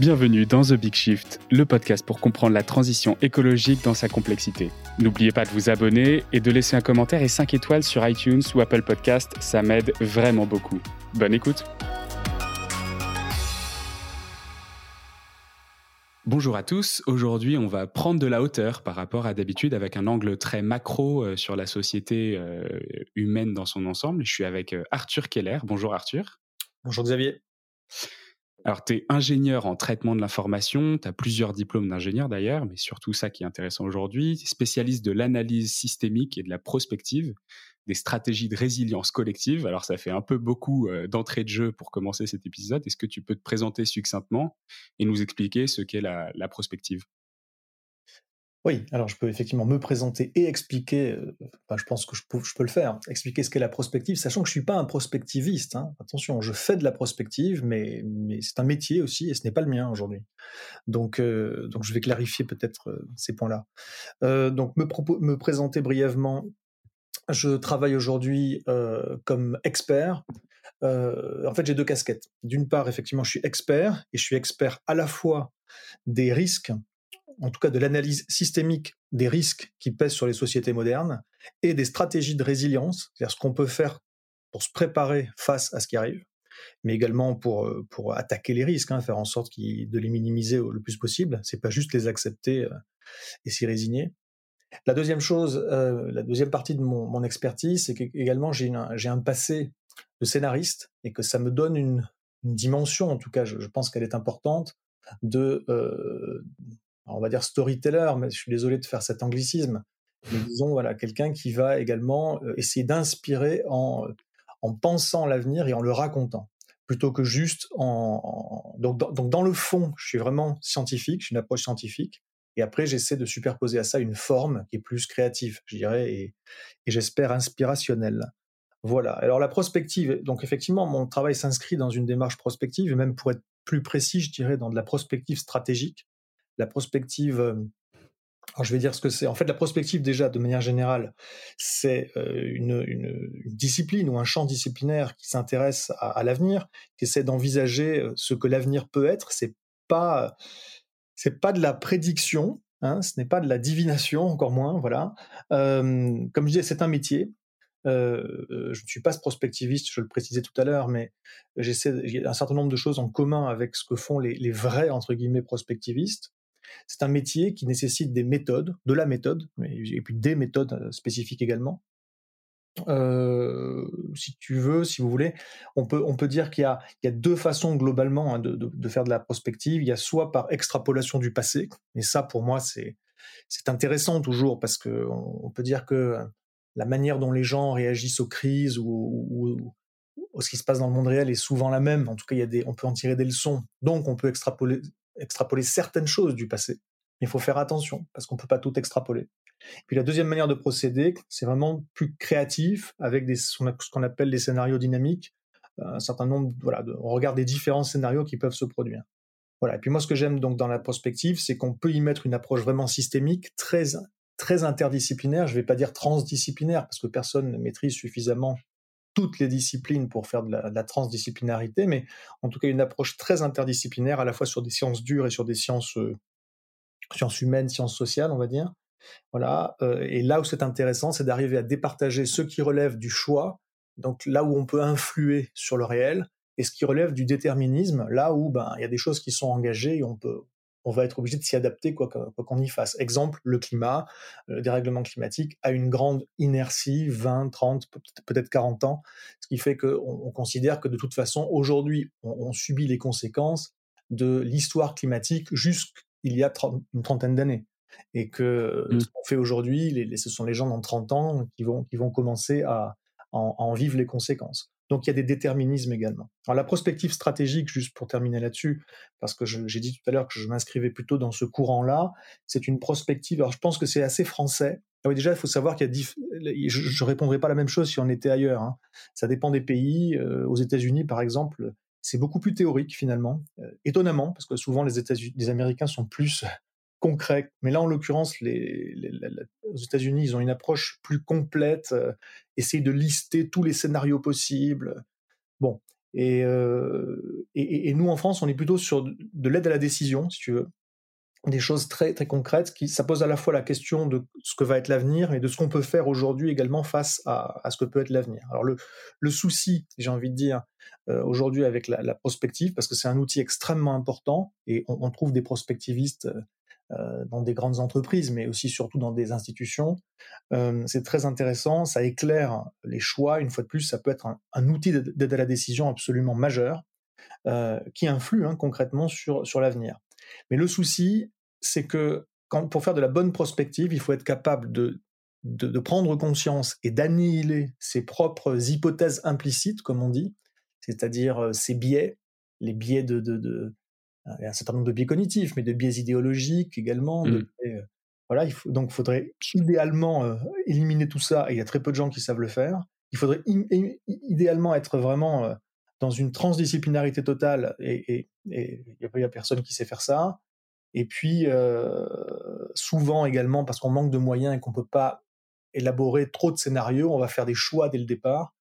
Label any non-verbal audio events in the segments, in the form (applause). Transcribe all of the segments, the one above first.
Bienvenue dans The Big Shift, le podcast pour comprendre la transition écologique dans sa complexité. N'oubliez pas de vous abonner et de laisser un commentaire et 5 étoiles sur iTunes ou Apple Podcast, ça m'aide vraiment beaucoup. Bonne écoute Bonjour à tous, aujourd'hui on va prendre de la hauteur par rapport à d'habitude avec un angle très macro euh, sur la société euh, humaine dans son ensemble. Je suis avec euh, Arthur Keller. Bonjour Arthur. Bonjour Xavier. Alors, tu es ingénieur en traitement de l'information, tu as plusieurs diplômes d'ingénieur d'ailleurs, mais surtout ça qui est intéressant aujourd'hui, spécialiste de l'analyse systémique et de la prospective, des stratégies de résilience collective. Alors, ça fait un peu beaucoup euh, d'entrée de jeu pour commencer cet épisode. Est-ce que tu peux te présenter succinctement et nous expliquer ce qu'est la, la prospective? Oui, alors je peux effectivement me présenter et expliquer, euh, je pense que je peux, le faire, expliquer ce qu'est la prospective, sachant que je ne suis pas un prospectiviste. Hein. Attention, je fais de la prospective, mais, c'est un métier aussi, et ce n'est pas le mien aujourd'hui. Donc, euh, je vais clarifier peut-être euh, ces points-là. donc me présenter brièvement, je travaille aujourd'hui comme expert. en fait, j'ai deux casquettes. D'une part, effectivement, je suis expert, et je suis expert à la fois des risques en tout cas de l'analyse systémique des risques qui pèsent sur les sociétés modernes et des stratégies de résilience, c'est-à-dire ce qu'on peut faire pour se préparer face à ce qui arrive, mais également pour, euh, pour attaquer les risques, hein, faire en sorte de les minimiser le plus possible. C'est pas juste les accepter euh, et s'y résigner. La deuxième chose, euh, la deuxième partie de mon, expertise, c'est qu'également j'ai j'ai un passé de scénariste et que ça me donne une, dimension, en tout cas, je, pense qu'elle est importante, de, on va dire storyteller, mais je suis désolé de faire cet anglicisme, mais disons voilà quelqu'un qui va également euh, essayer d'inspirer en, en pensant l'avenir et en le racontant, plutôt que juste en, donc, dans, donc dans le fond, je suis vraiment scientifique, j'ai une approche scientifique, et après j'essaie de superposer à ça une forme qui est plus créative, je dirais, et, et j'espère inspirationnelle. Voilà. Alors la prospective, donc effectivement, mon travail s'inscrit dans une démarche prospective, et même pour être plus précis, je dirais dans de la prospective stratégique la prospective, euh, alors je vais dire ce que c'est. En fait, la prospective, déjà, de manière générale, c'est euh, une, discipline ou un champ disciplinaire qui s'intéresse à, l'avenir, qui essaie d'envisager euh, ce que l'avenir peut être. C'est pas, c'est pas de la prédiction, hein, ce n'est pas de la divination, (laughs) encore moins, voilà. comme je disais, c'est un métier. je ne suis pas prospectiviste, je le précisais tout à l'heure, mais j'essaie, j'ai un certain nombre de choses en commun avec ce que font les, les vrais entre guillemets prospectivistes. C'est un métier qui nécessite des méthodes, de la méthode, et puis des méthodes euh, spécifiques également. Euh, si tu veux, si vous voulez, on peut, on peut dire qu'il y, y a, deux façons globalement hein, de, faire de la prospective. Il y a soit par extrapolation du passé, et ça pour moi c'est c'est intéressant toujours parce que on, peut dire que la manière dont les gens réagissent aux crises ou, ou, ou, ce qui se passe dans le monde réel est souvent la même. En tout cas, il y a des, on peut en tirer des leçons. Donc, on peut extrapoler, extrapoler certaines choses du passé. Il faut faire attention parce qu'on peut pas tout extrapoler. Puis la deuxième manière de procéder, c'est vraiment plus créatif avec des, ce qu'on appelle les scénarios dynamiques. Un certain nombre, voilà, on regarde les différents scénarios qui peuvent se produire. Voilà. Et puis moi, ce que j'aime donc dans la prospective, c'est qu'on peut y mettre une approche vraiment systémique, très très interdisciplinaire. Je vais pas dire transdisciplinaire parce que personne ne maîtrise suffisamment toutes les disciplines pour faire de la, transdisciplinarité, mais en tout cas une approche très interdisciplinaire à la fois sur des sciences dures et sur des sciences, euh, sciences humaines, sciences sociales, on va dire. Voilà. Euh, et là où c'est intéressant, c'est d'arriver à départager ce qui relève du choix, donc là où on peut influer sur le réel, et ce qui relève du déterminisme, là où ben il y a des choses qui sont engagées et on peut on va être obligé de s'y adapter quoi qu'on y fasse. Exemple, le climat, le dérèglement climatique a une grande inertie, 20, 30, peut-être 40 ans, ce qui fait qu'on on considère que de toute façon, aujourd'hui, on, subit les conséquences de l'histoire climatique jusqu'il y a une trentaine d'années. Et que mmh. ce qu'on fait aujourd'hui, ce sont les gens dans 30 ans qui vont, qui vont commencer à en vivre les conséquences. Donc il y a des déterminismes également. Alors la prospective stratégique, juste pour terminer là-dessus, parce que j'ai dit tout à l'heure que je m'inscrivais plutôt dans ce courant-là, c'est une prospective. Alors je pense que c'est assez français. Ah oui, déjà, il faut savoir qu'il y a je, ne répondrai pas la même chose si on était ailleurs. Hein. Ça dépend des pays. Euh, aux États-Unis, par exemple, c'est beaucoup plus théorique finalement. Euh, étonnamment, parce que souvent les, États les Américains sont plus concrets. Mais là, en l'occurrence, les, aux États-Unis, ils ont une approche plus complète, euh, essayent de lister tous les scénarios possibles. Bon, Et, et, et, nous, en France, on est plutôt sur de l'aide à la décision, si tu veux des choses très très concrètes qui ça pose à la fois la question de ce que va être l'avenir et de ce qu'on peut faire aujourd'hui également face à, ce que peut être l'avenir. Alors le, le souci, j'ai envie de dire euh, aujourd'hui avec la, prospective, parce que c'est un outil extrêmement important et on, on trouve des prospectivistes euh, dans des grandes entreprises, mais aussi surtout dans des institutions. Euh, c'est très intéressant, ça éclaire les choix. Une fois de plus, ça peut être un, outil d'aide à la décision absolument majeur euh, qui influe hein, concrètement sur l'avenir. Mais le souci, c'est que pour faire de la bonne prospective, il faut être capable de, prendre conscience et d'annihiler ses propres hypothèses implicites, comme on dit, c'est-à-dire euh, ses biais, les biais de, euh, il y a un certain nombre de biais cognitifs, mais de biais idéologiques également. De mmh. euh, voilà, il faut, donc il faudrait idéalement éliminer tout ça, et il y a très peu de gens qui savent le faire. Il faudrait idéalement être vraiment dans une transdisciplinarité totale, et il n'y a, a, personne qui sait faire ça. Et puis, euh, souvent également, parce qu'on manque de moyens et qu'on ne peut pas élaborer trop de scénarios, on va faire des choix dès le départ.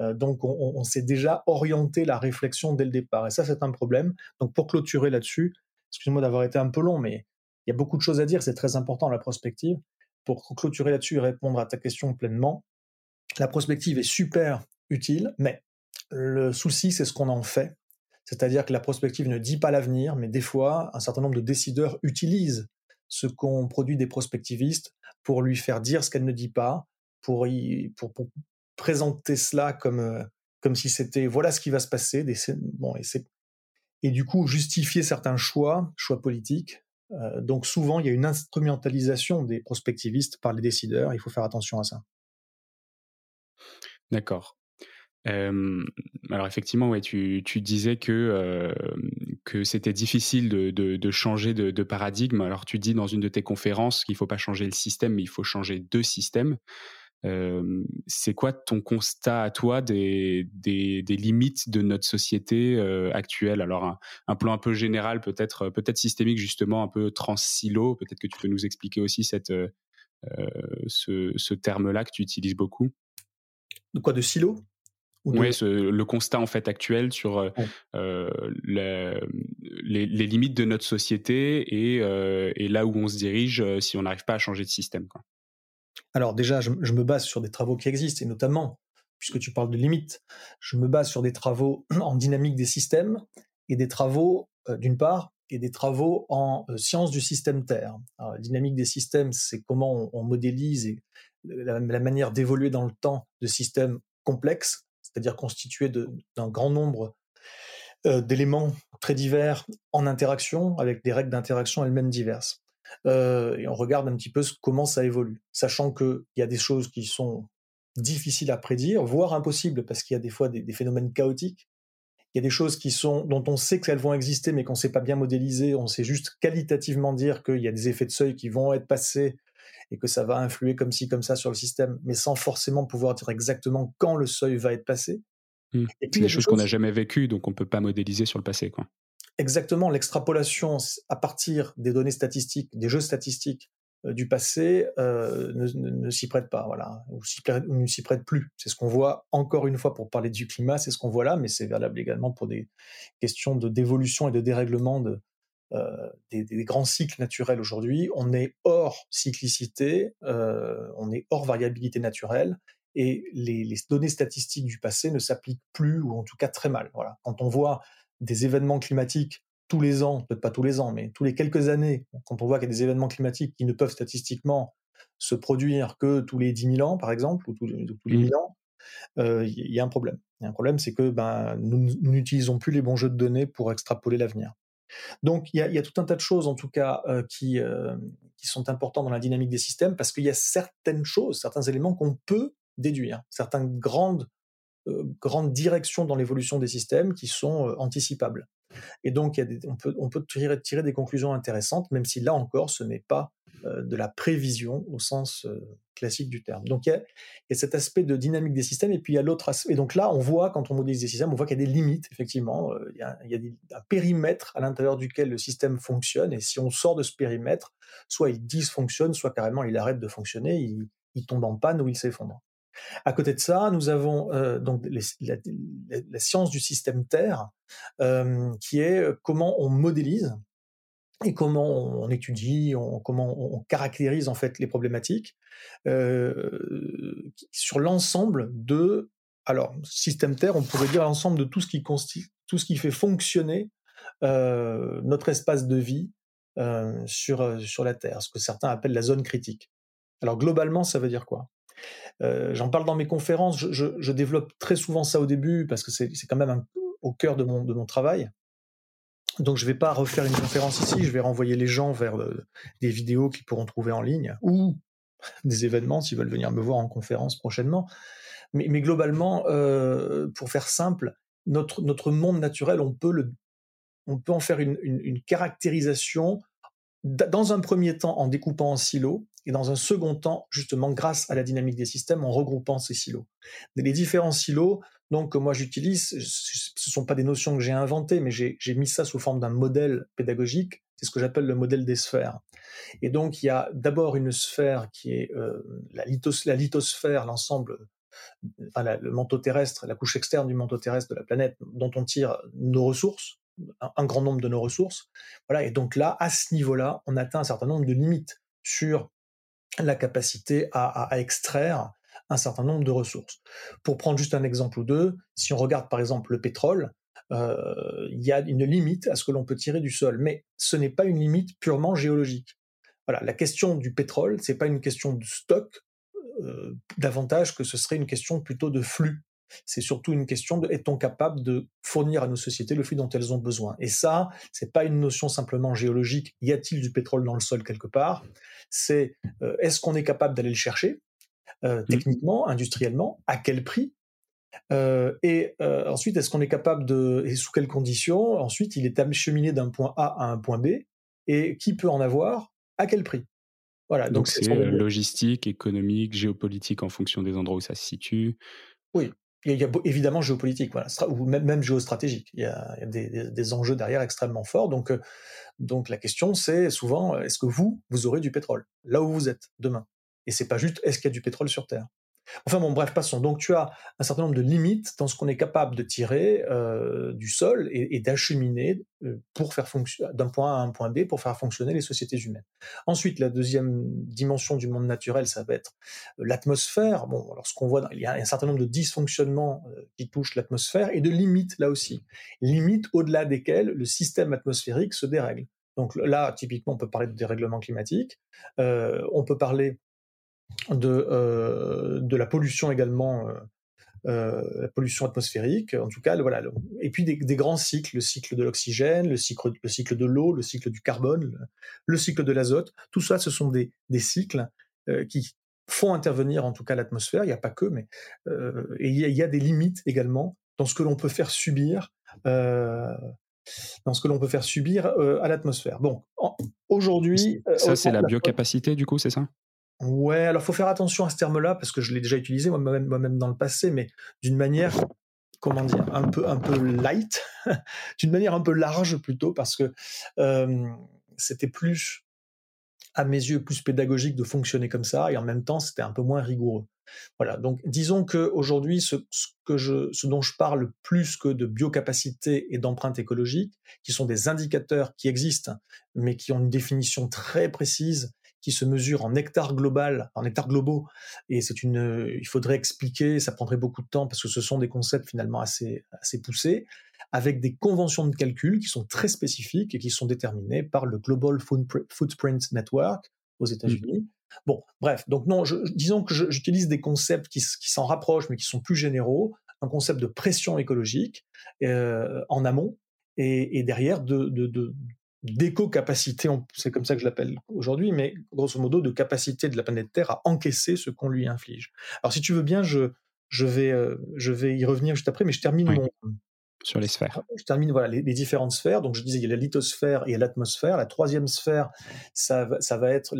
Euh, donc, on, s'est déjà orienté la réflexion dès le départ. Et ça, c'est un problème. Donc, pour clôturer là-dessus, excuse-moi d'avoir été un peu long, mais il y a beaucoup de choses à dire. C'est très important, la prospective. Pour clôturer là-dessus et répondre à ta question pleinement, la prospective est super utile, mais le souci, c'est ce qu'on en fait. C'est-à-dire que la prospective ne dit pas l'avenir, mais des fois, un certain nombre de décideurs utilisent ce qu'ont produit des prospectivistes pour lui faire dire ce qu'elle ne dit pas, pour, pour, présenter cela comme, euh, comme si c'était voilà ce qui va se passer. Des, bon, et, et, du coup, justifier certains choix, choix politiques. Euh, donc souvent, il y a une instrumentalisation des prospectivistes par les décideurs. Il faut faire attention à ça. D'accord alors effectivement, ouais, tu, tu disais que que c'était difficile de, de, changer de, de, paradigme. Alors tu dis dans une de tes conférences qu'il faut pas changer le système, mais il faut changer deux systèmes. Euh, c'est quoi ton constat à toi des, des, des limites de notre société euh, actuelle? Alors un, un, plan un peu général, peut-être peut-être systémique justement, un peu trans-silo. Peut-être que tu peux nous expliquer aussi cette euh, ce, ce terme-là que tu utilises beaucoup. De quoi? De silo? Oui, le constat en fait actuel sur euh, euh les, les, limites de notre société et, euh, et, là où on se dirige euh, si on n'arrive pas à changer de système. Quoi. Alors déjà, je, me base sur des travaux qui existent et notamment, puisque tu parles de limites, je me base sur des travaux (clears throat) en dynamique des systèmes et des travaux, d'une part, et des travaux en sciences du système Terre. Alors, la dynamique des systèmes, c'est comment on, modélise et la, manière d'évoluer dans le temps de systèmes complexes c'est-à-dire constitué d'un grand nombre euh, d'éléments très divers en interaction, avec des règles d'interaction elles-mêmes diverses. Euh, et on regarde un petit peu comment ça évolue, sachant qu'il y a des choses qui sont difficiles à prédire, voire impossibles, parce qu'il y a des fois des, des, phénomènes chaotiques. Il y a des choses qui sont dont on sait qu'elles vont exister, mais qu'on ne sait pas bien modéliser. On sait juste qualitativement dire qu'il y a des effets de seuil qui vont être passés et que ça va influer comme ci, comme ça sur le système, mais sans forcément pouvoir dire exactement quand le seuil va être passé. Mmh. Puis, des choses, qu'on n'a jamais vécues, donc on ne peut pas modéliser sur le passé. Quoi. Exactement, l'extrapolation à partir des données statistiques, des jeux statistiques euh, du passé euh, ne, s'y prête pas, voilà, ou, ou ne s'y prête plus. C'est ce qu'on voit encore une fois pour parler du climat, c'est ce qu'on voit là, mais c'est valable également pour des questions de d'évolution et de dérèglement euh, des, grands cycles naturels aujourd'hui. On est hors cyclicité, on est hors variabilité naturelle, et les, les données statistiques du passé ne s'appliquent plus, ou en tout cas très mal. Voilà. Quand on voit des événements climatiques tous les ans, peut-être pas tous les ans, mais tous les quelques années, quand on voit qu'il y a des événements climatiques qui ne peuvent statistiquement se produire que tous les 10 000 ans, par exemple, ou tous, tous les 1000 mmh. ans, il euh, y a un problème. Il y a un problème, c'est que ben, nous n'utilisons plus les bons jeux de données pour extrapoler l'avenir. Donc il y a, y a, tout un tas de choses en tout cas euh, qui, euh, qui sont importantes dans la dynamique des systèmes parce qu'il y a certaines choses, certains éléments qu'on peut déduire, certaines grandes grandes directions dans l'évolution des systèmes qui sont euh, anticipables. Et donc on peut, tirer, des conclusions intéressantes, même si là encore ce n'est pas euh, de la prévision au sens euh, classique du terme. Donc il y, a, cet aspect de dynamique des systèmes, et puis il y a l'autre aspect. Et donc là, on voit, quand on modélise des systèmes, on voit qu'il y a des limites, effectivement. Euh, il y a, un périmètre à l'intérieur duquel le système fonctionne, et si on sort de ce périmètre, soit il dysfonctionne, soit carrément il arrête de fonctionner, il tombe en panne ou il s'effondre. À côté de ça, nous avons euh, donc la, science du système Terre, euh, qui est comment on modélise et comment on étudie, comment on caractérise en fait les problématiques sur l'ensemble de alors système Terre, on pourrait dire l'ensemble de tout ce qui tout ce qui fait fonctionner notre espace de vie sur sur la Terre, ce que certains appellent la zone critique. Alors globalement, ça veut dire quoi? Euh, J'en parle dans mes conférences, je, développe très souvent ça au début parce que c'est quand même au cœur de mon, travail. Donc je ne vais pas refaire une conférence ici, je vais renvoyer les gens vers euh, des vidéos qu'ils pourront trouver en ligne ou (laughs) des événements s'ils veulent venir me voir en conférence prochainement. Mais, globalement, euh, pour faire simple, notre, monde naturel, on peut, en faire une, une caractérisation dans un premier temps en découpant en silos et dans un second temps, justement, grâce à la dynamique des systèmes, en regroupant ces silos. Les différents silos, donc, que moi j'utilise, ce ne sont pas des notions que j'ai inventées, mais j'ai mis ça sous forme d'un modèle pédagogique. C'est ce que j'appelle le modèle des sphères. Et donc, il y a d'abord une sphère qui est euh, la, la, lithosphère, l'ensemble, enfin, le manteau terrestre, la couche externe du manteau terrestre de la planète, dont on tire nos ressources, un, grand nombre de nos ressources. Voilà, et donc là, à ce niveau-là, on atteint un certain nombre de limites sur la capacité à, extraire un certain nombre de ressources. Pour prendre juste un exemple ou deux, si on regarde par exemple le pétrole, euh, il y a une limite à ce que l'on peut tirer du sol, mais ce n'est pas une limite purement géologique. La question du pétrole, c'est pas une question de stock, euh, davantage que ce serait une question plutôt de flux. C'est surtout une question de est-on capable de fournir à nos sociétés le flux dont elles ont besoin? Et ça, c'est pas une notion simplement géologique. Y a-t-il du pétrole dans le sol quelque part? C'est euh, est-ce qu'on est capable d'aller le chercher? Euh, mmh. techniquement, industriellement, à quel prix? Euh, et ensuite, est-ce qu'on est capable de, et sous quelles conditions? Ensuite, il est acheminé d'un point A à un point B, et qui peut en avoir? À quel prix? Voilà. Donc, c'est logistique, économique, géopolitique en fonction des endroits où ça se situe. Oui, il y a évidemment géopolitique, voilà, ou même, même géostratégique. Il y a, des, enjeux derrière extrêmement forts. Donc, euh, donc la question, c'est souvent, est-ce que vous, vous aurez du pétrole là où vous êtes demain? Et c'est pas juste, est-ce qu'il y a du pétrole sur Terre? Enfin bon, bref, passons. Donc tu as un certain nombre de limites dans ce qu'on est capable de tirer euh, du sol et, d'acheminer euh, pour faire d'un point A à un point B pour faire fonctionner les sociétés humaines. Ensuite, la deuxième dimension du monde naturel, ça va être euh, l'atmosphère. Bon, alors ce qu'on voit, il y a un certain nombre de dysfonctionnements qui touchent l'atmosphère et de limites là aussi. Limites au-delà desquelles le système atmosphérique se dérègle. Donc là, typiquement, on peut parler de dérèglement climatique. on peut parler de, euh, de la pollution également, euh, euh, la pollution atmosphérique, en tout cas, voilà. Et puis des, grands cycles, le cycle de l'oxygène, le cycle, le cycle de l'eau, le cycle du carbone, le, cycle de l'azote. Tout ça, ce sont des, des cycles qui font intervenir en tout cas l'atmosphère. Il n'y a pas que, mais et il y, a des limites également dans ce que l'on peut faire subir. dans ce que l'on peut faire subir à l'atmosphère. Bon, aujourd'hui, ça c'est la biocapacité du coup, c'est ça? Ouais, alors faut faire attention à ce terme-là parce que je l'ai déjà utilisé moi-même, moi-même dans le passé, mais d'une manière, comment dire, un peu, un peu light, (laughs) d'une manière un peu large plutôt, parce que c'était plus, à mes yeux, plus pédagogique de fonctionner comme ça, et en même temps, c'était un peu moins rigoureux. Voilà. Donc, disons que aujourd'hui, ce, que je, ce dont je parle plus que de biocapacité et d'empreinte écologique, qui sont des indicateurs qui existent, mais qui ont une définition très précise qui se mesure en hectares global, en hectares globaux, et c'est une, il faudrait expliquer, ça prendrait beaucoup de temps parce que ce sont des concepts finalement assez, assez poussés, avec des conventions de calcul qui sont très spécifiques et qui sont déterminées par le Global Footprint Network aux États-Unis. Mmh. Bon, bref, donc non, je, disons que j'utilise des concepts qui, qui s'en rapprochent mais qui sont plus généraux, un concept de pression écologique euh, en amont et, et derrière de, de, de, d'éco-capacité, c'est comme ça que je l'appelle aujourd'hui, mais grosso modo de capacité de la planète Terre à encaisser ce qu'on lui inflige. Alors si tu veux bien, je, je, vais, euh, je vais y revenir juste après, mais je termine mon... Sur les sphères. Je termine voilà, les, différentes sphères. Donc je disais, il y a la lithosphère et l'atmosphère. La troisième sphère, ça, ça va être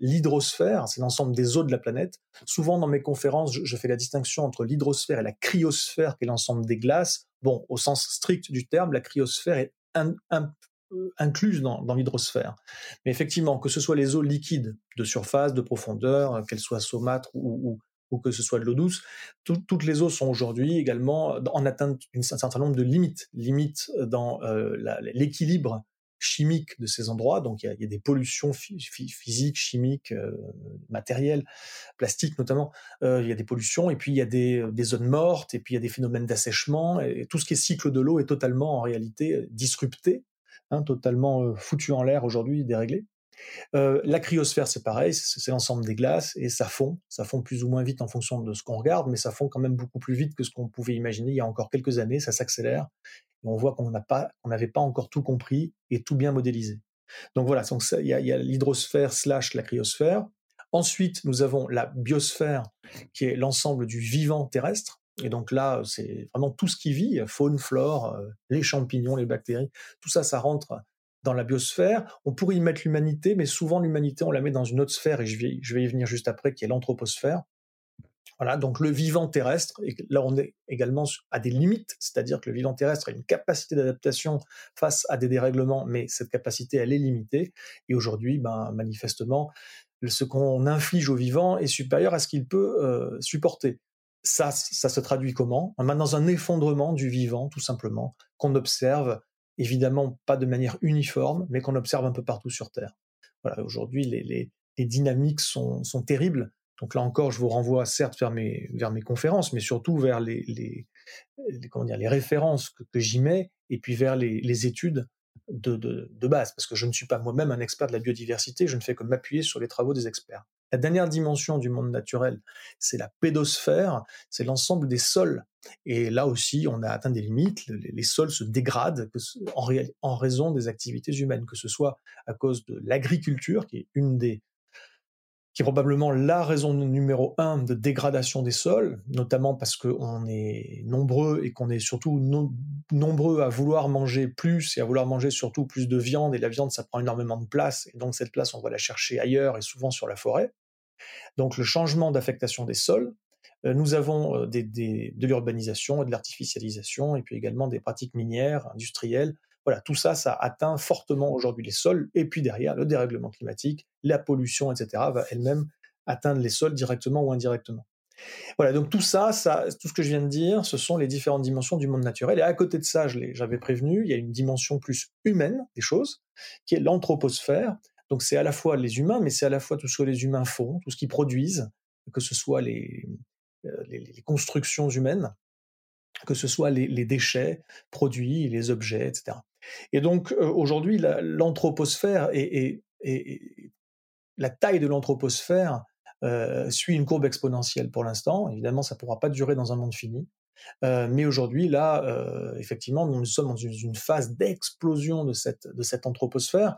l'hydrosphère, c'est l'ensemble des eaux de la planète. Souvent dans mes conférences, je, fais la distinction entre l'hydrosphère et la cryosphère, qui est l'ensemble des glaces. Bon, au sens strict du terme, la cryosphère est un, un, incluse dans, l'hydrosphère. Mais effectivement, que ce soit les eaux liquides de surface, de profondeur, qu'elles soient saumâtres ou, que ce soit de l'eau douce, toutes les eaux sont aujourd'hui également en atteinte d'un certain nombre de limites, limites dans l'équilibre chimiques de ces endroits. Donc il y a, des pollutions physiques, chimiques, euh, matérielles, plastiques notamment. Euh, il y a des pollutions et puis il y a des, zones mortes et puis il y a des phénomènes d'assèchement et tout ce qui est cycle de l'eau est totalement en réalité disrupté, hein, totalement foutu en l'air aujourd'hui, déréglé. la cryosphère, c'est pareil, c'est l'ensemble des glaces et ça fond. Ça fond plus ou moins vite en fonction de ce qu'on regarde, mais ça fond quand même beaucoup plus vite que ce qu'on pouvait imaginer il y a encore quelques années. Ça s'accélère on voit qu'on n'avait pas encore tout compris et tout bien modélisé. Donc voilà, il y a, l'hydrosphère slash la cryosphère. Ensuite, nous avons la biosphère, qui est l'ensemble du vivant terrestre. Et donc là, c'est vraiment tout ce qui vit, faune, flore, euh, les champignons, les bactéries, tout ça, ça rentre dans la biosphère. On pourrait y mettre l'humanité, mais souvent l'humanité, on la met dans une autre sphère, et je vais, je vais y venir juste après, qui est l'anthroposphère. Voilà, donc le vivant terrestre, et là on est également à des limites, c'est-à-dire que le vivant terrestre a une capacité d'adaptation face à des dérèglements, mais cette capacité elle est limitée. Et aujourd'hui, ben, manifestement, ce qu'on inflige au vivant est supérieur à ce qu'il peut euh, supporter. Ça, ça se traduit comment? Dans un effondrement du vivant, tout simplement, qu'on observe, évidemment pas de manière uniforme, mais qu'on observe un peu partout sur Terre. Voilà, aujourd'hui, les, les, les, dynamiques sont, sont terribles. Donc là encore, je vous renvoie certes vers mes, vers mes conférences, mais surtout vers les, les, comment dire, les références que, j'y mets, et puis vers les, les études de, de, de, base, parce que je ne suis pas moi-même un expert de la biodiversité, je ne fais que m'appuyer sur les travaux des experts. La dernière dimension du monde naturel, c'est la pédosphère, c'est l'ensemble des sols. Et là aussi, on a atteint des limites, les, sols se dégradent en, en raison des activités humaines, que ce soit à cause de l'agriculture, qui est une des qui est probablement la raison numéro un de dégradation des sols, notamment parce qu'on est nombreux et qu'on est surtout nombreux à vouloir manger plus et à vouloir manger surtout plus de viande, et la viande, ça prend énormément de place, et donc cette place, on va la chercher ailleurs et souvent sur la forêt. Donc le changement d'affectation des sols, euh, nous avons euh, de l'urbanisation et de l'artificialisation, et puis également des pratiques minières, industrielles, voilà, tout ça, ça atteint fortement aujourd'hui les sols. Et puis derrière, le dérèglement climatique, la pollution, etc., va elle-même atteindre les sols directement ou indirectement. Voilà, donc tout ça, ça, tout ce que je viens de dire, ce sont les différentes dimensions du monde naturel. Et à côté de ça, j'avais prévenu, il y a une dimension plus humaine des choses, qui est l'anthroposphère. Donc c'est à la fois les humains, mais c'est à la fois tout ce que les humains font, tout ce qu'ils produisent, que ce soit les, euh, constructions humaines, que ce soit les, déchets produits, les objets, etc. Et donc euh, aujourd'hui, l'anthroposphère et, la taille de l'anthroposphère euh, suit une courbe exponentielle pour l'instant. Évidemment, ça ne pourra pas durer dans un monde fini. Euh, mais aujourd'hui, là, effectivement, nous sommes dans une, phase d'explosion de cette, de cette anthroposphère,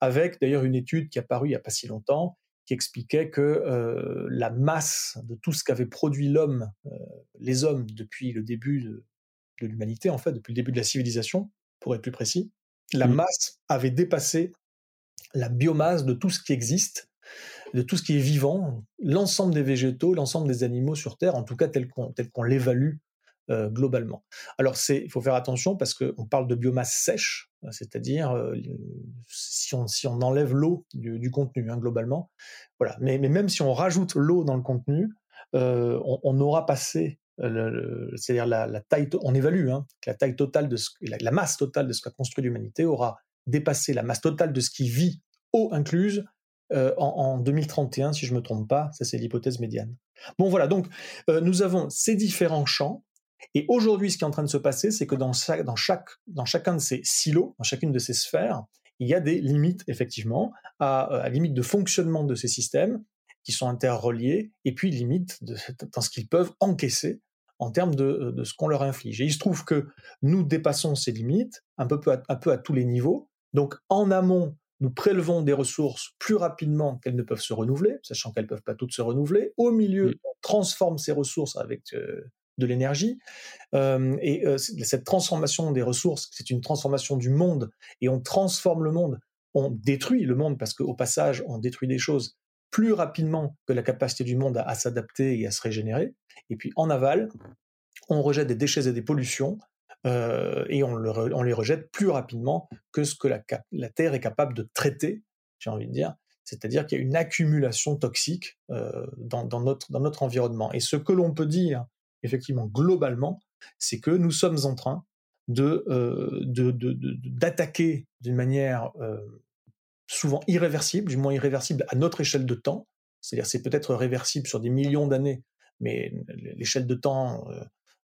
avec d'ailleurs une étude qui a paru il n'y a pas si longtemps, qui expliquait que euh, la masse de tout ce qu'avait produit l'homme, euh, les hommes, depuis le début de, l'humanité, en fait, depuis le début de la civilisation, pour être plus précis, la mmh. masse avait dépassé la biomasse de tout ce qui existe, de tout ce qui est vivant, l'ensemble des végétaux, l'ensemble des animaux sur Terre, en tout cas tel qu'on qu'on l'évalue euh, globalement. Alors il faut faire attention parce qu'on parle de biomasse sèche, c'est-à-dire euh, si, on, si on enlève l'eau du, contenu hein, globalement, voilà. Mais, même si on rajoute l'eau dans le contenu, euh, on, aura passé c'est-à-dire la, taille, on évalue hein, que la taille totale de ce, la, masse totale de ce qu'a construit l'humanité aura dépassé la masse totale de ce qui vit, eau incluse, en, en, 2031, si je me trompe pas, ça c'est l'hypothèse médiane. Bon voilà, donc nous avons ces différents champs et aujourd'hui, ce qui est en train de se passer, c'est que dans, dans, chaque, dans chacun de ces silos, dans chacune de ces sphères, il y a des limites, effectivement, à, euh, à limite de fonctionnement de ces systèmes qui sont interreliés, et puis limites de, (laughs) dans ce qu'ils peuvent encaisser en termes de, euh, de ce qu'on leur inflige. Et il se trouve que nous dépassons ces limites un peu, à, un peu à tous les niveaux. Donc en amont, nous prélevons des ressources plus rapidement qu'elles ne peuvent se renouveler, sachant qu'elles ne peuvent pas toutes se renouveler. Au milieu, on transforme ces ressources avec euh, de l'énergie. Euh, et euh, cette transformation des ressources, c'est une transformation du monde, et on transforme le monde, on détruit le monde, parce qu'au passage, on détruit des choses plus rapidement que la capacité du monde à, s'adapter et à se régénérer. Et puis en aval, on rejette des déchets et des pollutions, euh, et on, les rejette plus rapidement que ce que la, Terre est capable de traiter, j'ai envie de dire, C'est-à-dire qu'il y a une accumulation toxique dans, notre, dans notre environnement. Et ce que l'on peut dire, effectivement, globalement, c'est que nous sommes en train de, d'attaquer d'une manière souvent irréversible, du moins irréversible à notre échelle de temps. C'est-à-dire c'est peut-être réversible sur des millions d'années, mais l'échelle de temps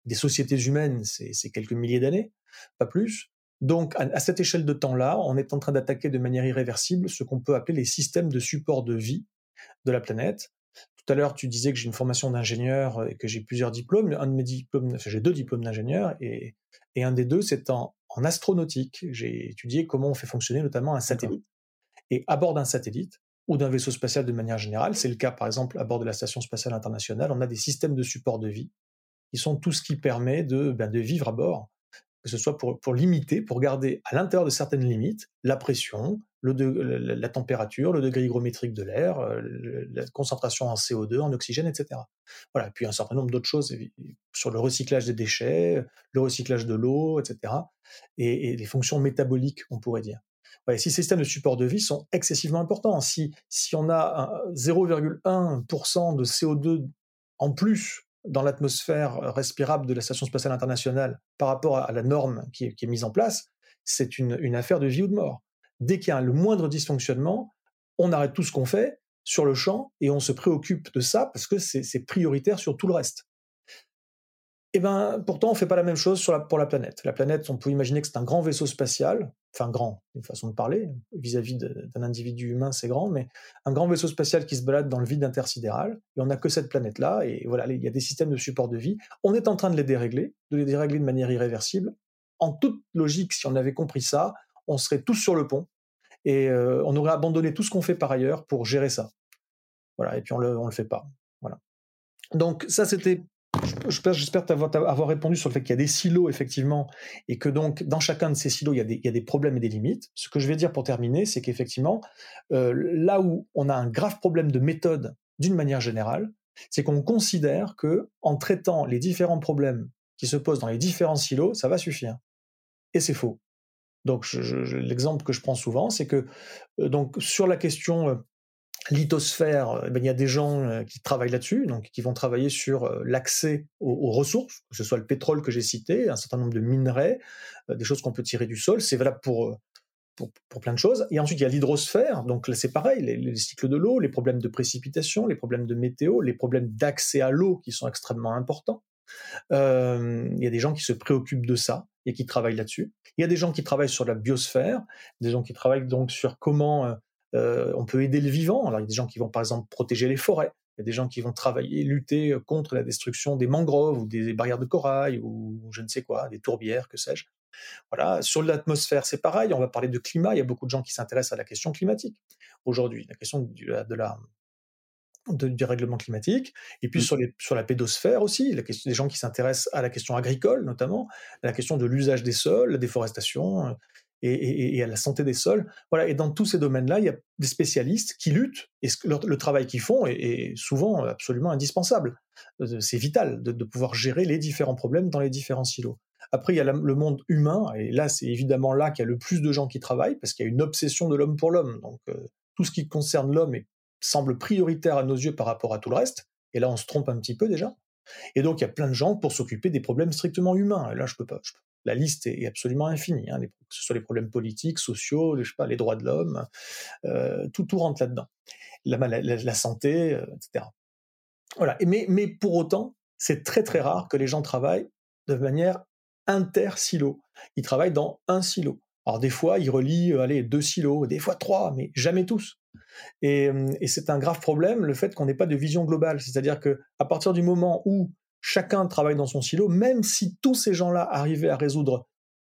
des sociétés humaines, c'est quelques milliers d'années, pas plus. Donc, à, cette échelle de temps-là, on est en train d'attaquer de manière irréversible ce qu'on peut appeler les systèmes de support de vie de la planète. Tout à l'heure, tu disais que j'ai une formation d'ingénieur et que j'ai plusieurs diplômes. Un de mes diplômes, j'ai deux diplômes d'ingénieur et, un des deux, c'est en, en astronautique. J'ai étudié comment on fait fonctionner notamment un satellite. Et à bord d'un satellite ou d'un vaisseau spatial de manière générale, c'est le cas par exemple à bord de la Station spatiale internationale, on a des systèmes de support de vie qui sont tout ce qui permet de, ben, de vivre à bord, que ce soit pour, limiter, pour garder à l'intérieur de certaines limites la pression, la, température, le degré hygrométrique de l'air, euh, la concentration en CO2, en oxygène, etc. Voilà. puis un certain nombre d'autres choses sur le recyclage des déchets, le recyclage de l'eau, etc. Et, et les fonctions métaboliques, on pourrait dire. Si ces systèmes de support de vie sont excessivement importants, si, si on a 0,1% de CO2 en plus dans l'atmosphère respirable de la Station spatiale internationale par rapport à la norme qui est, mise en place, c'est une, une, affaire de vie ou de mort. Dès qu'il y a le moindre dysfonctionnement, on arrête tout ce qu'on fait sur le champ et on se préoccupe de ça parce que c'est prioritaire sur tout le reste. Et eh ben, pourtant, on fait pas la même chose pour la planète. La planète, on peut imaginer que c'est un grand vaisseau spatial, enfin grand, une façon de parler, vis-à-vis d'un individu humain, c'est grand, mais un grand vaisseau spatial qui se balade dans le vide intersidéral, et on n'a que cette planète-là, et voilà, il y a des systèmes de support de vie. On est en train de les dérégler, de les dérégler de manière irréversible. En toute logique, si on avait compris ça, on serait tous sur le pont, et euh, on aurait abandonné tout ce qu'on fait par ailleurs pour gérer ça. Voilà, et puis on le, on le fait pas. Voilà. Donc ça, c'était J'espère avoir répondu sur le fait qu'il y a des silos, effectivement, et que donc, dans chacun de ces silos, il y, a des, problèmes et des limites. Ce que je vais dire pour terminer, c'est qu'effectivement, euh, là où on a un grave problème de méthode d'une manière générale, c'est qu'on considère que en traitant les différents problèmes qui se posent dans les différents silos, ça va suffire. Et c'est faux. Donc, l'exemple que je prends souvent, c'est que euh, donc sur la question euh, lithosphère, euh, ben, il y a des gens euh, qui travaillent là-dessus, donc qui vont travailler sur euh, l'accès aux, ressources, que ce soit le pétrole que j'ai cité, un certain nombre de minerais, des choses qu'on peut tirer du sol. C'est valable pour, pour, plein de choses. Et ensuite, il y a l'hydrosphère, donc là c'est pareil, les, cycles de l'eau, les problèmes de précipitation, les problèmes de météo, les problèmes d'accès à l'eau qui sont extrêmement importants. il y a des gens qui se préoccupent de ça et qui travaillent là-dessus. Il y a des gens qui travaillent sur la biosphère, des gens qui travaillent donc sur comment on peut aider le vivant. Alors il y a des gens qui vont par exemple protéger les forêts. Il y a des gens qui vont travailler, lutter contre la destruction des mangroves ou des barrières de corail ou je ne sais quoi, des tourbières, que sais-je. Voilà. Sur l'atmosphère, c'est pareil. On va parler de climat. Il y a beaucoup de gens qui s'intéressent à la question climatique aujourd'hui, la question de la, du règlement climatique, et puis mmh. sur, la pédosphère aussi, la question des gens qui s'intéressent à la question agricole notamment, à la question de l'usage des sols, la déforestation, et, à la santé des sols. Voilà. Et dans tous ces domaines-là, il y a des spécialistes qui luttent et le travail qu'ils font est, souvent absolument indispensable. Euh, c'est vital de, pouvoir gérer les différents problèmes dans les différents silos. Après, il y a le monde humain, et là, c'est évidemment là qu'il y a le plus de gens qui travaillent, parce qu'il y a une obsession de l'homme pour l'homme. Donc, euh, tout ce qui concerne l'homme semble prioritaire à nos yeux par rapport à tout le reste. Et là, on se trompe un petit peu déjà. Et donc, il y a plein de gens pour s'occuper des problèmes strictement humains. Et là, je peux pas, la liste est absolument infinie, hein, que ce soit les problèmes politiques, sociaux, les, je sais pas, les droits de l'homme, euh, tout, tout rentre là-dedans. La, la, santé, euh, etc. Voilà. mais, mais pour autant, c'est très très rare que les gens travaillent de manière inter-silo. Ils travaillent dans un silo. Alors des fois, ils relient euh, allez, deux silos, des fois trois, mais jamais tous. Et, et c'est un grave problème, le fait qu'on n'ait pas de vision globale. C'est-à-dire que à partir du moment où chacun travaille dans son silo, même si tous ces gens-là arrivaient à résoudre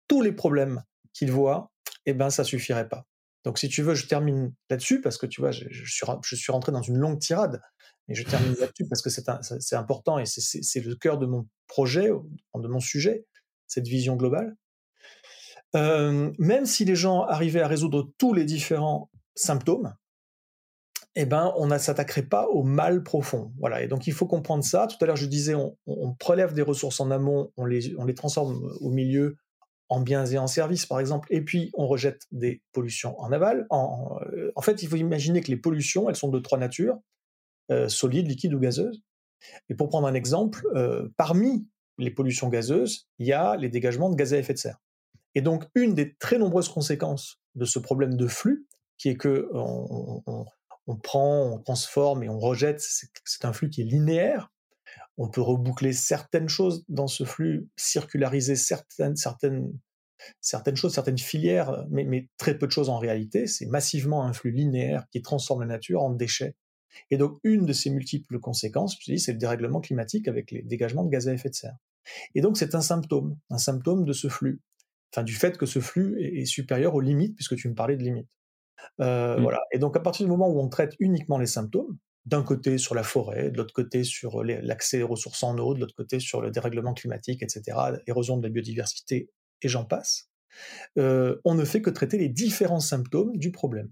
tous les problèmes qu'ils voient, eh ben ça suffirait pas. Donc si tu veux, je termine là-dessus parce que tu vois, je, suis, rentré dans une longue tirade, mais je termine là-dessus parce que c'est important et c'est le cœur de mon projet, de mon sujet, cette vision globale. Euh, même si les gens arrivaient à résoudre tous les différents symptômes, eh ben, on ne s'attaquerait pas au mal profond. Voilà. Et donc, il faut comprendre ça. Tout à l'heure, je disais, on, prélève des ressources en amont, on les, transforme au milieu en biens et en services, par exemple, et puis on rejette des pollutions en aval. En, en fait, il faut imaginer que les pollutions, elles sont de trois natures, solides, liquides ou gazeuses. Et pour prendre un exemple, parmi les pollutions gazeuses, il y a les dégagements de gaz à effet de serre. Et donc, une des très nombreuses conséquences de ce problème de flux, qui est que prend, on transforme et on rejette, c'est un flux qui est linéaire. On peut reboucler certaines choses dans ce flux, circulariser certaines, certaines, certaines choses, certaines filières, mais, très peu de choses en réalité. C'est massivement un flux linéaire qui transforme la nature en déchets. Et donc, une de ces multiples conséquences, c'est le dérèglement climatique avec les dégagements de gaz à effet de serre. Et donc, c'est un symptôme, un symptôme de ce flux enfin du fait que ce flux est, supérieur aux limites, puisque tu me parlais de limites. Euh, mmh. Voilà. Et donc à partir du moment où on traite uniquement les symptômes, d'un côté sur la forêt, de l'autre côté sur l'accès aux ressources en eau, de l'autre côté sur le dérèglement climatique, etc., érosion de la biodiversité, et j'en passe, euh, on ne fait que traiter les différents symptômes du problème.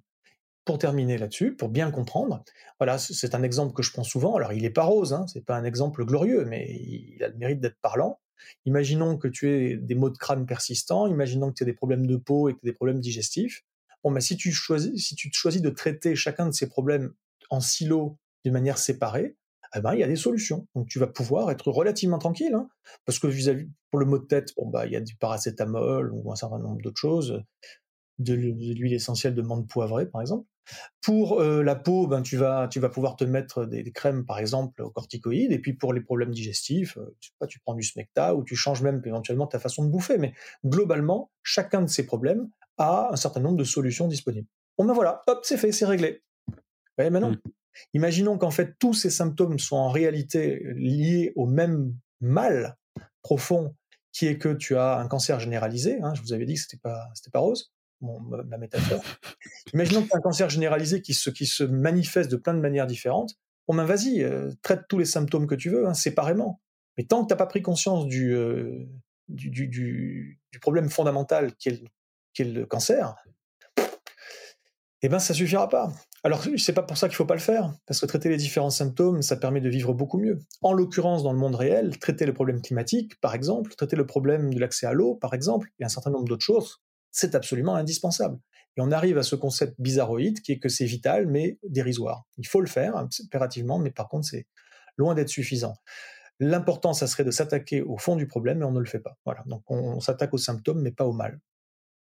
Pour terminer là-dessus, pour bien comprendre, voilà, c'est un exemple que je prends souvent. Alors, il n'est pas rose, hein, c'est pas un exemple glorieux, mais il a le mérite d'être parlant. Imaginons que tu aies des maux de crâne persistants, imaginons que tu aies des problèmes de peau et que tu aies des problèmes digestifs. Bon, ben, si tu choisis, si tu choisis de traiter chacun de ces problèmes en silo de manière séparée, eh ben, il y a des solutions. Donc, tu vas pouvoir être relativement tranquille, hein, parce que vis-à-vis, pour le mot de tête, bon, bah, il y a du paracétamol ou un certain nombre d'autres choses, de l'huile essentielle de menthe poivrée, par exemple. Pour euh, la peau, ben, tu, vas, tu vas pouvoir te mettre des, crèmes, par exemple, corticoïdes. Et puis pour les problèmes digestifs, euh, tu, tu prends du smecta ou tu changes même éventuellement ta façon de bouffer. Mais globalement, chacun de ces problèmes a un certain nombre de solutions disponibles. Bon ben voilà, hop, c'est fait, c'est réglé. maintenant, mmh. imaginons qu'en fait tous ces symptômes sont en réalité liés au même mal profond qui est que tu as un cancer généralisé. Hein, je vous avais dit que c'était pas c'était pas rose ma métaphore. Imaginons que tu as un cancer généralisé qui se, qui se manifeste de plein de manières différentes. Bon ben vas-y, euh, traite tous les symptômes que tu veux, hein, séparément. Mais tant que tu n'as pas pris conscience du, euh, du, du, du, problème fondamental qui est, le, cancer, eh ben ça suffira pas. Alors c'est pas pour ça qu'il faut pas le faire, parce que traiter les différents symptômes, ça permet de vivre beaucoup mieux. En l'occurrence, dans le monde réel, traiter le problème climatique, par exemple, traiter le problème de l'accès à l'eau, par exemple, et un certain nombre d'autres choses, c'est absolument indispensable. Et on arrive à ce concept bizarroïde qui est que c'est vital, mais dérisoire. Il faut le faire impérativement, mais par contre, c'est loin d'être suffisant. L'important, ça serait de s'attaquer au fond du problème, mais on ne le fait pas. Donc on, s'attaque aux symptômes, mais pas au mal.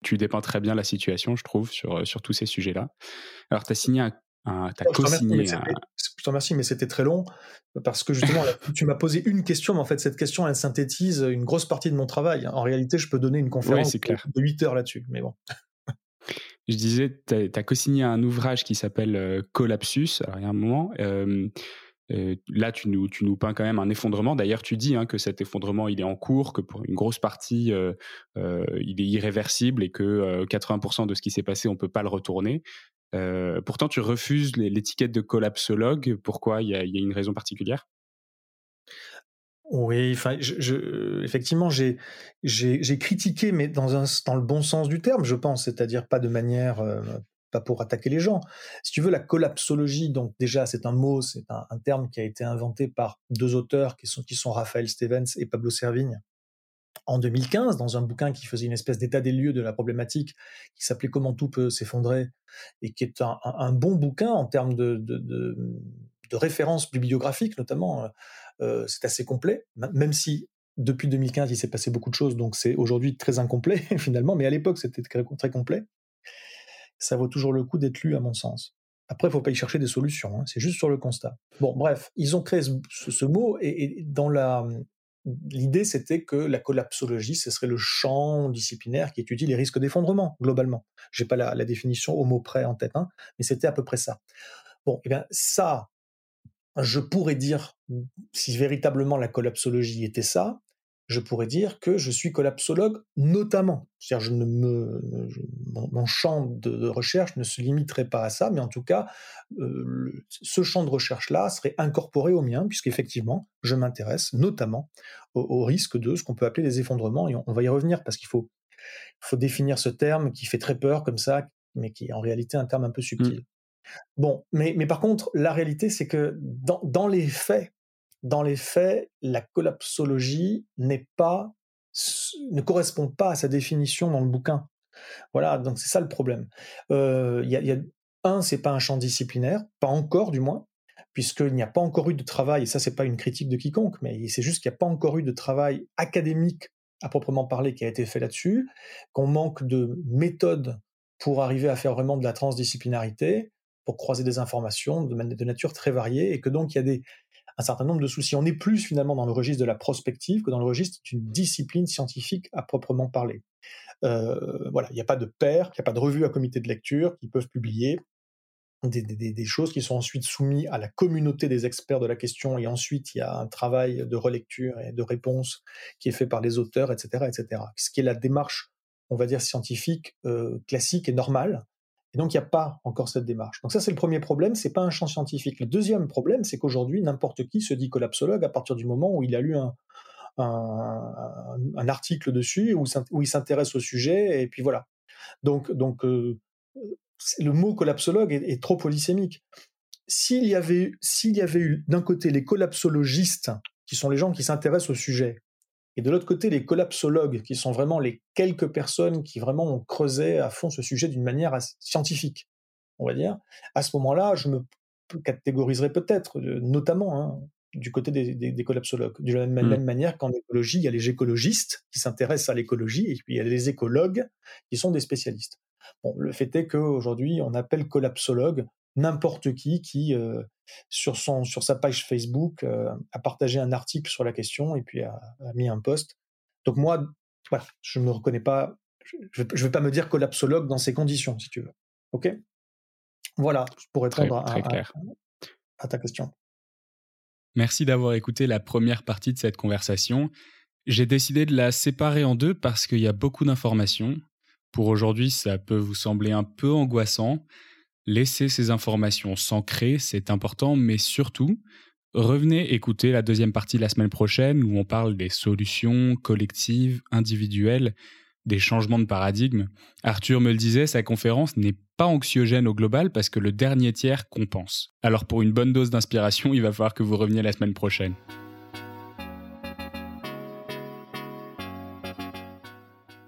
Tu dépeins très bien la situation, je trouve, sur, sur tous ces sujets-là. Alors, tu as signé un T'as co-signé. Je te remercie, mais c'était très long parce que justement, tu m'as posé une question, mais en fait, cette question, elle synthétise une grosse partie de mon travail. En réalité, je peux donner une conférence de 8 heures là-dessus, mais bon. Je disais, tu as, co-signé un ouvrage qui s'appelle euh, Collapsus. Alors, il y a un moment. Euh, euh, là, tu nous, peins quand même un effondrement. D'ailleurs, tu dis hein, que cet effondrement, il est en cours, que pour une grosse partie, il est irréversible et que 80% de ce qui s'est passé, on peut pas le retourner. Euh, pourtant, tu refuses l'étiquette de collapsologue. Pourquoi? Il y, a une raison particulière? Oui, enfin, effectivement, j'ai, critiqué, mais dans, le bon sens du terme, je pense, c'est-à-dire pas de manière, euh, pour attaquer les gens. Si tu veux, la collapsologie, donc déjà, c'est un mot, c'est un, terme qui a été inventé par deux auteurs qui sont, qui sont Raphaël Stevens et Pablo Servigne, en 2015 dans un bouquin qui faisait une espèce d'état des lieux de la problématique qui s'appelait Comment tout peut s'effondrer et qui est un, bon bouquin en termes de, de, de, références bibliographiques notamment. Euh, euh, c'est assez complet, même si depuis 2015 il s'est passé beaucoup de choses, donc c'est aujourd'hui très incomplet (laughs) finalement, mais à l'époque c'était très, complet. Ça vaut toujours le coup d'être lu à mon sens. Après, il faut pas y chercher des solutions, hein, c'est juste sur le constat. Bon, bref, ils ont créé ce, mot et, dans la l'idée, c'était que la collapsologie, ce serait le champ disciplinaire qui étudie les risques d'effondrement, globalement. J'ai pas la, définition au mot près en tête, hein, mais c'était à peu près ça. Bon, eh bien, ça, je pourrais dire, si véritablement la collapsologie était ça, je pourrais dire que je suis collapsologue notamment. C'est-à-dire, je ne me, mon, champ de, recherche ne se limiterait pas à ça, mais en tout cas, euh, ce champ de recherche-là serait incorporé au mien, puisqu'effectivement, je m'intéresse notamment au, risque de ce qu'on peut appeler des effondrements, et on, va y revenir parce qu'il faut, faut définir ce terme qui fait très peur comme ça, mais qui est en réalité un terme un peu subtil. Mmh. Bon, mais, mais par contre, la réalité, c'est que dans les faits, dans les faits, la collapsologie ne correspond pas à sa définition dans le bouquin. Voilà, donc c'est ça le problème. Euh, y a un, c'est pas un champ disciplinaire, pas encore du moins, puisqu'il n'y a pas encore eu de travail, et ça c'est pas une critique de quiconque, mais c'est juste qu'il n'y a pas encore eu de travail académique à proprement parler qui a été fait là-dessus, qu'on manque de méthodes pour arriver à faire vraiment de la transdisciplinarité, pour croiser des informations de, de nature très variée, et que donc il y a des, un certain nombre de soucis. On est plus finalement dans le registre de la prospective que dans le registre d'une discipline scientifique à proprement parler. Euh, voilà, il n'y a pas de pairs, il n'y a pas de revues à comité de lecture qui peuvent publier des, choses qui sont ensuite soumises à la communauté des experts de la question, et ensuite il y a un travail de relecture et de réponse qui est fait par les auteurs, etc., etc. Ce qui est la démarche, on va dire scientifique euh, classique et normale, et donc, il n'y a pas encore cette démarche. Donc ça, c'est le premier problème, c'est pas un champ scientifique. Le deuxième problème, c'est qu'aujourd'hui, n'importe qui se dit collapsologue à partir du moment où il a lu un, un, article dessus, où, où il s'intéresse au sujet, et puis voilà. Donc, donc euh, le mot collapsologue est, trop polysémique. S'il y avait, s'il y avait eu d'un côté les collapsologistes, qui sont les gens qui s'intéressent au sujet, et de l'autre côté, les collapsologues, qui sont vraiment les quelques personnes qui vraiment ont creusé à fond ce sujet d'une manière scientifique, on va dire. À ce moment-là, je me catégoriserais peut-être, euh, notamment hein, du côté des, collapsologues. De la même, mmh. manière qu'en écologie, il y a les écologistes qui s'intéressent à l'écologie, et puis il y a les écologues qui sont des spécialistes. Bon, le fait est qu'aujourd'hui, on appelle collapsologue n'importe qui qui, euh, sur, son, sur sa page Facebook, euh, a partagé un article sur la question et puis a, mis un post. Donc moi, voilà, je ne me reconnais pas, je ne vais pas me dire collapsologue dans ces conditions, si tu veux. OK? Voilà, pour répondre à, à ta question. Merci d'avoir écouté la première partie de cette conversation. J'ai décidé de la séparer en deux parce qu'il y a beaucoup d'informations. Pour aujourd'hui, ça peut vous sembler un peu angoissant. Laissez ces informations s'ancrer, c'est important, mais surtout, revenez écouter la deuxième partie la semaine prochaine où on parle des solutions collectives, individuelles, des changements de paradigme. Arthur me le disait, sa conférence n'est pas anxiogène au global parce que le dernier tiers compense. Alors pour une bonne dose d'inspiration, il va falloir que vous reveniez la semaine prochaine.